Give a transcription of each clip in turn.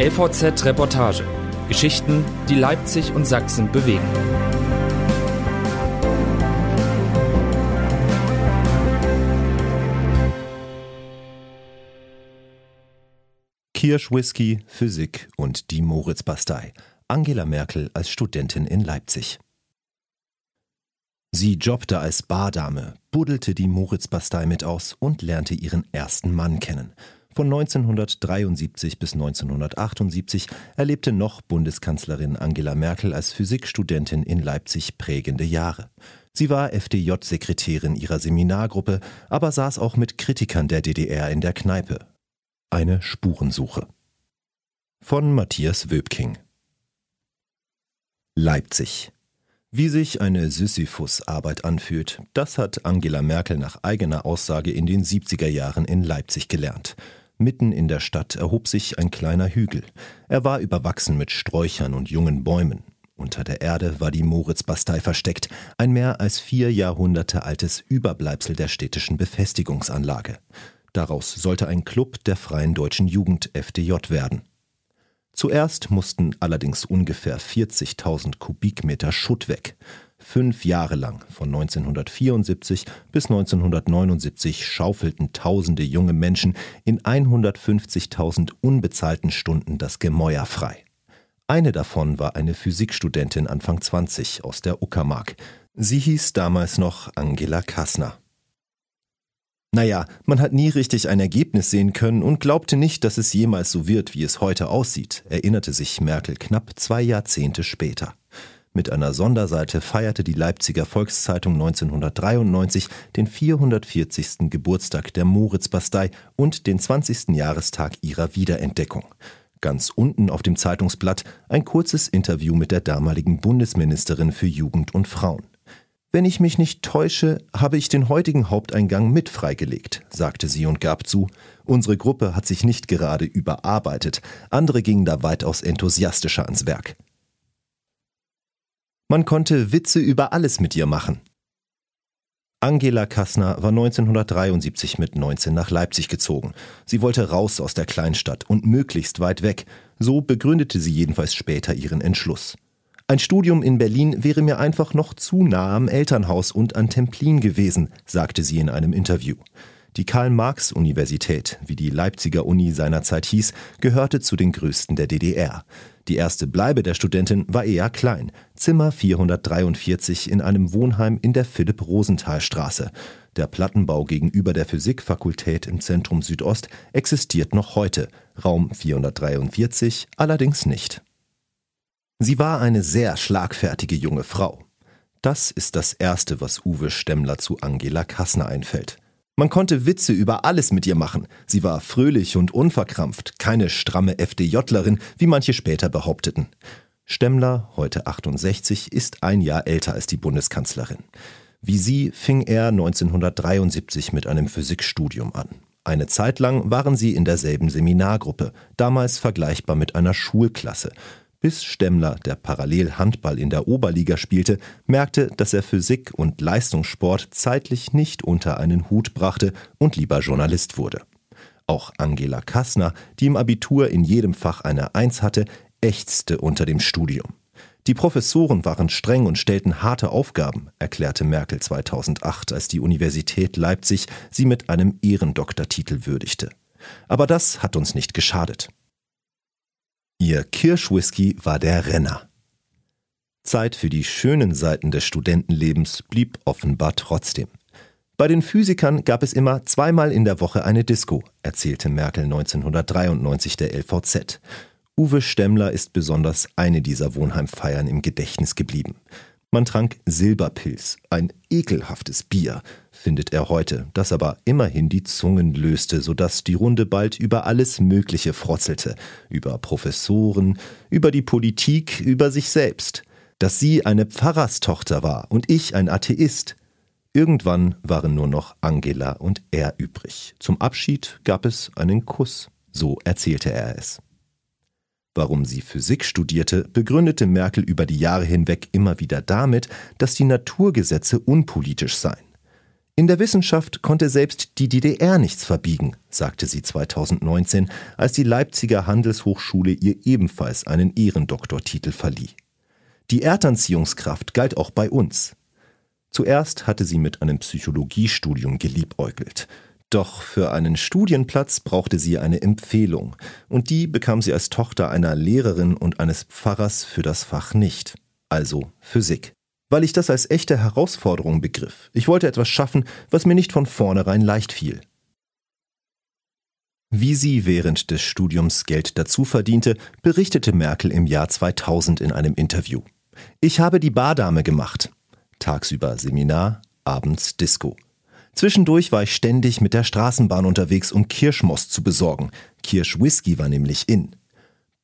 LVZ Reportage. Geschichten, die Leipzig und Sachsen bewegen. Kirschwhisky, Physik und die Moritzbastei. Angela Merkel als Studentin in Leipzig. Sie jobbte als Bardame, buddelte die Moritzbastei mit aus und lernte ihren ersten Mann kennen. Von 1973 bis 1978 erlebte noch Bundeskanzlerin Angela Merkel als Physikstudentin in Leipzig prägende Jahre. Sie war FDJ-Sekretärin ihrer Seminargruppe, aber saß auch mit Kritikern der DDR in der Kneipe. Eine Spurensuche. Von Matthias Wöbking. Leipzig. Wie sich eine Sisyphus-Arbeit anfühlt, das hat Angela Merkel nach eigener Aussage in den 70er Jahren in Leipzig gelernt. Mitten in der Stadt erhob sich ein kleiner Hügel. Er war überwachsen mit Sträuchern und jungen Bäumen. Unter der Erde war die Moritzbastei versteckt, ein mehr als vier Jahrhunderte altes Überbleibsel der städtischen Befestigungsanlage. Daraus sollte ein Club der Freien Deutschen Jugend FDJ werden. Zuerst mussten allerdings ungefähr 40.000 Kubikmeter Schutt weg. Fünf Jahre lang, von 1974 bis 1979, schaufelten tausende junge Menschen in 150.000 unbezahlten Stunden das Gemäuer frei. Eine davon war eine Physikstudentin Anfang 20 aus der Uckermark. Sie hieß damals noch Angela Kassner. Naja, man hat nie richtig ein Ergebnis sehen können und glaubte nicht, dass es jemals so wird, wie es heute aussieht, erinnerte sich Merkel knapp zwei Jahrzehnte später. Mit einer Sonderseite feierte die Leipziger Volkszeitung 1993 den 440. Geburtstag der Moritzbastei und den 20. Jahrestag ihrer Wiederentdeckung. Ganz unten auf dem Zeitungsblatt ein kurzes Interview mit der damaligen Bundesministerin für Jugend und Frauen. Wenn ich mich nicht täusche, habe ich den heutigen Haupteingang mit freigelegt, sagte sie und gab zu, unsere Gruppe hat sich nicht gerade überarbeitet, andere gingen da weitaus enthusiastischer ans Werk. Man konnte Witze über alles mit ihr machen. Angela Kassner war 1973 mit 19 nach Leipzig gezogen. Sie wollte raus aus der Kleinstadt und möglichst weit weg. So begründete sie jedenfalls später ihren Entschluss. Ein Studium in Berlin wäre mir einfach noch zu nah am Elternhaus und an Templin gewesen, sagte sie in einem Interview. Die Karl-Marx-Universität, wie die Leipziger Uni seinerzeit hieß, gehörte zu den größten der DDR. Die erste Bleibe der Studentin war eher klein, Zimmer 443 in einem Wohnheim in der Philipp-Rosenthal-Straße. Der Plattenbau gegenüber der Physikfakultät im Zentrum Südost existiert noch heute, Raum 443 allerdings nicht. Sie war eine sehr schlagfertige junge Frau. Das ist das Erste, was Uwe Stemmler zu Angela Kassner einfällt. Man konnte Witze über alles mit ihr machen. Sie war fröhlich und unverkrampft, keine stramme FDJlerin, wie manche später behaupteten. Stemmler, heute 68, ist ein Jahr älter als die Bundeskanzlerin. Wie sie fing er 1973 mit einem Physikstudium an. Eine Zeit lang waren sie in derselben Seminargruppe, damals vergleichbar mit einer Schulklasse. Bis Stemmler, der parallel Handball in der Oberliga spielte, merkte, dass er Physik und Leistungssport zeitlich nicht unter einen Hut brachte und lieber Journalist wurde. Auch Angela Kassner, die im Abitur in jedem Fach eine Eins hatte, ächzte unter dem Studium. Die Professoren waren streng und stellten harte Aufgaben, erklärte Merkel 2008, als die Universität Leipzig sie mit einem Ehrendoktortitel würdigte. Aber das hat uns nicht geschadet. Ihr Kirschwhisky war der Renner. Zeit für die schönen Seiten des Studentenlebens blieb offenbar trotzdem. Bei den Physikern gab es immer zweimal in der Woche eine Disco, erzählte Merkel 1993 der LVZ. Uwe Stemmler ist besonders eine dieser Wohnheimfeiern im Gedächtnis geblieben. Man trank Silberpilz, ein ekelhaftes Bier, findet er heute, das aber immerhin die Zungen löste, sodass die Runde bald über alles Mögliche frotzelte, über Professoren, über die Politik, über sich selbst. Dass sie eine Pfarrerstochter war und ich ein Atheist. Irgendwann waren nur noch Angela und er übrig. Zum Abschied gab es einen Kuss, so erzählte er es. Warum sie Physik studierte, begründete Merkel über die Jahre hinweg immer wieder damit, dass die Naturgesetze unpolitisch seien. In der Wissenschaft konnte selbst die DDR nichts verbiegen, sagte sie 2019, als die Leipziger Handelshochschule ihr ebenfalls einen Ehrendoktortitel verlieh. Die Erdanziehungskraft galt auch bei uns. Zuerst hatte sie mit einem Psychologiestudium geliebäugelt. Doch für einen Studienplatz brauchte sie eine Empfehlung, und die bekam sie als Tochter einer Lehrerin und eines Pfarrers für das Fach nicht, also Physik weil ich das als echte Herausforderung begriff. Ich wollte etwas schaffen, was mir nicht von vornherein leicht fiel. Wie sie während des Studiums Geld dazu verdiente, berichtete Merkel im Jahr 2000 in einem Interview. Ich habe die Bardame gemacht. Tagsüber Seminar, abends Disco. Zwischendurch war ich ständig mit der Straßenbahn unterwegs, um Kirschmost zu besorgen. Kirschwhisky war nämlich in.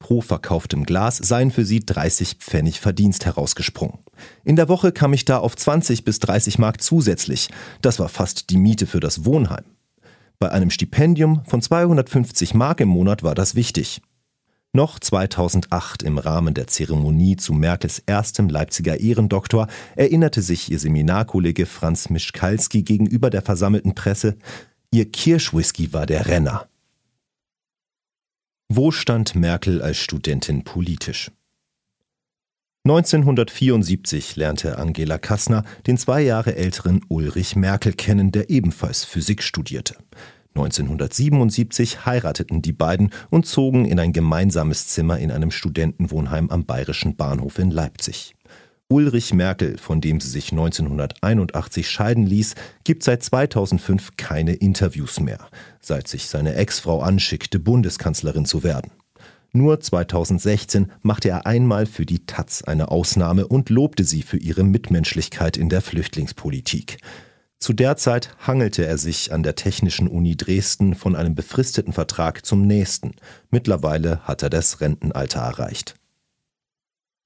Pro verkauftem Glas seien für sie 30 Pfennig Verdienst herausgesprungen. In der Woche kam ich da auf 20 bis 30 Mark zusätzlich. Das war fast die Miete für das Wohnheim. Bei einem Stipendium von 250 Mark im Monat war das wichtig. Noch 2008 im Rahmen der Zeremonie zu Merkels erstem Leipziger Ehrendoktor erinnerte sich ihr Seminarkollege Franz Mischkalski gegenüber der versammelten Presse, ihr Kirschwhisky war der Renner. Wo stand Merkel als Studentin politisch? 1974 lernte Angela Kassner den zwei Jahre älteren Ulrich Merkel kennen, der ebenfalls Physik studierte. 1977 heirateten die beiden und zogen in ein gemeinsames Zimmer in einem Studentenwohnheim am Bayerischen Bahnhof in Leipzig. Ulrich Merkel, von dem sie sich 1981 scheiden ließ, gibt seit 2005 keine Interviews mehr, seit sich seine Ex-Frau anschickte, Bundeskanzlerin zu werden. Nur 2016 machte er einmal für die Taz eine Ausnahme und lobte sie für ihre Mitmenschlichkeit in der Flüchtlingspolitik. Zu der Zeit hangelte er sich an der Technischen Uni Dresden von einem befristeten Vertrag zum nächsten. Mittlerweile hat er das Rentenalter erreicht.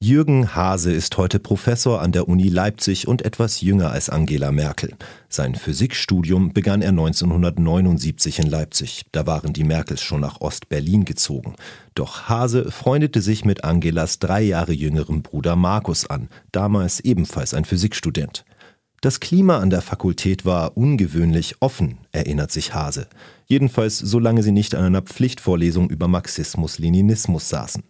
Jürgen Hase ist heute Professor an der Uni Leipzig und etwas jünger als Angela Merkel. Sein Physikstudium begann er 1979 in Leipzig. Da waren die Merkels schon nach Ost-Berlin gezogen. Doch Hase freundete sich mit Angelas drei Jahre jüngerem Bruder Markus an, damals ebenfalls ein Physikstudent. Das Klima an der Fakultät war ungewöhnlich offen, erinnert sich Hase. Jedenfalls solange sie nicht an einer Pflichtvorlesung über Marxismus-Leninismus saßen.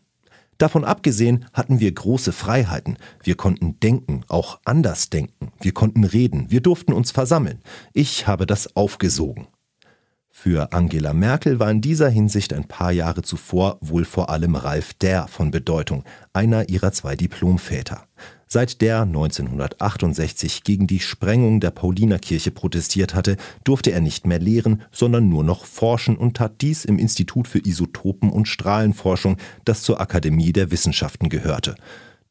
Davon abgesehen hatten wir große Freiheiten. Wir konnten denken, auch anders denken. Wir konnten reden. Wir durften uns versammeln. Ich habe das aufgesogen. Für Angela Merkel war in dieser Hinsicht ein paar Jahre zuvor wohl vor allem Ralf Därr von Bedeutung, einer ihrer zwei Diplomväter. Seit der 1968 gegen die Sprengung der Paulinerkirche protestiert hatte, durfte er nicht mehr lehren, sondern nur noch forschen und tat dies im Institut für Isotopen- und Strahlenforschung, das zur Akademie der Wissenschaften gehörte.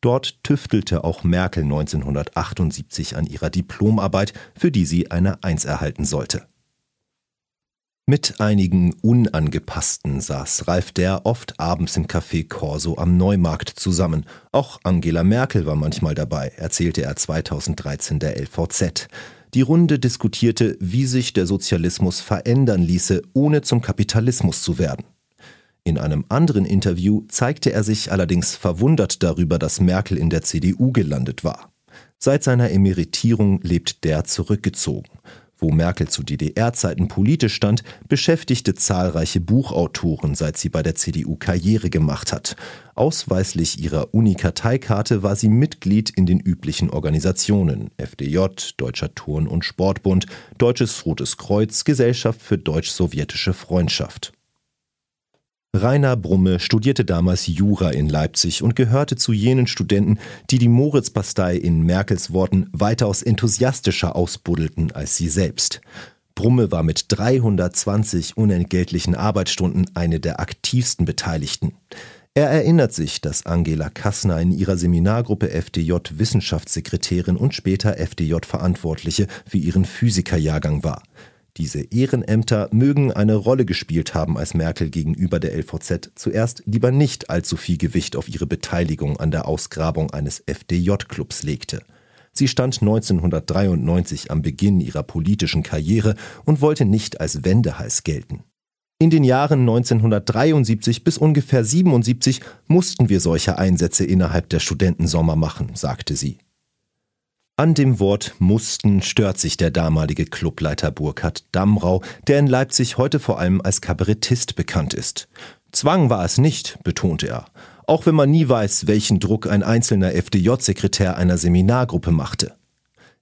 Dort tüftelte auch Merkel 1978 an ihrer Diplomarbeit, für die sie eine Eins erhalten sollte. Mit einigen Unangepassten saß Ralf der oft abends im Café Corso am Neumarkt zusammen. Auch Angela Merkel war manchmal dabei, erzählte er 2013 der LVZ. Die Runde diskutierte, wie sich der Sozialismus verändern ließe, ohne zum Kapitalismus zu werden. In einem anderen Interview zeigte er sich allerdings verwundert darüber, dass Merkel in der CDU gelandet war. Seit seiner Emeritierung lebt der zurückgezogen. Wo Merkel zu DDR-Zeiten politisch stand, beschäftigte zahlreiche Buchautoren, seit sie bei der CDU Karriere gemacht hat. Ausweislich ihrer Uni-Karteikarte war sie Mitglied in den üblichen Organisationen FDJ, Deutscher Turn- und Sportbund, Deutsches Rotes Kreuz, Gesellschaft für deutsch-sowjetische Freundschaft. Rainer Brumme studierte damals Jura in Leipzig und gehörte zu jenen Studenten, die die Moritzbastei in Merkels Worten weitaus enthusiastischer ausbuddelten als sie selbst. Brumme war mit 320 unentgeltlichen Arbeitsstunden eine der aktivsten Beteiligten. Er erinnert sich, dass Angela Kassner in ihrer Seminargruppe FDJ Wissenschaftssekretärin und später FDJ Verantwortliche für ihren Physikerjahrgang war. Diese Ehrenämter mögen eine Rolle gespielt haben, als Merkel gegenüber der LVZ zuerst lieber nicht allzu viel Gewicht auf ihre Beteiligung an der Ausgrabung eines FDJ-Clubs legte. Sie stand 1993 am Beginn ihrer politischen Karriere und wollte nicht als Wendeheiß gelten. In den Jahren 1973 bis ungefähr 77 mussten wir solche Einsätze innerhalb der Studentensommer machen, sagte sie. An dem Wort mussten stört sich der damalige Clubleiter Burkhard Damrau, der in Leipzig heute vor allem als Kabarettist bekannt ist. Zwang war es nicht, betonte er, auch wenn man nie weiß, welchen Druck ein einzelner FDJ-Sekretär einer Seminargruppe machte.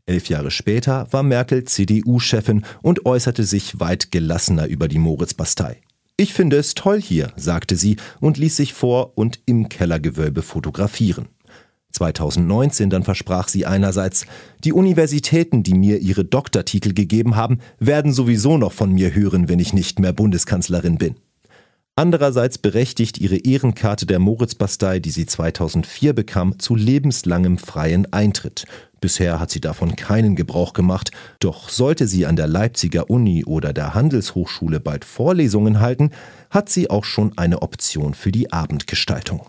Elf Jahre später war Merkel CDU-Chefin und äußerte sich weit gelassener über die Moritz-Bastei. Ich finde es toll hier, sagte sie und ließ sich vor und im Kellergewölbe fotografieren. 2019 dann versprach sie einerseits, die Universitäten, die mir ihre Doktortitel gegeben haben, werden sowieso noch von mir hören, wenn ich nicht mehr Bundeskanzlerin bin. Andererseits berechtigt ihre Ehrenkarte der Moritzbastei, die sie 2004 bekam, zu lebenslangem freien Eintritt. Bisher hat sie davon keinen Gebrauch gemacht, doch sollte sie an der Leipziger Uni oder der Handelshochschule bald Vorlesungen halten, hat sie auch schon eine Option für die Abendgestaltung.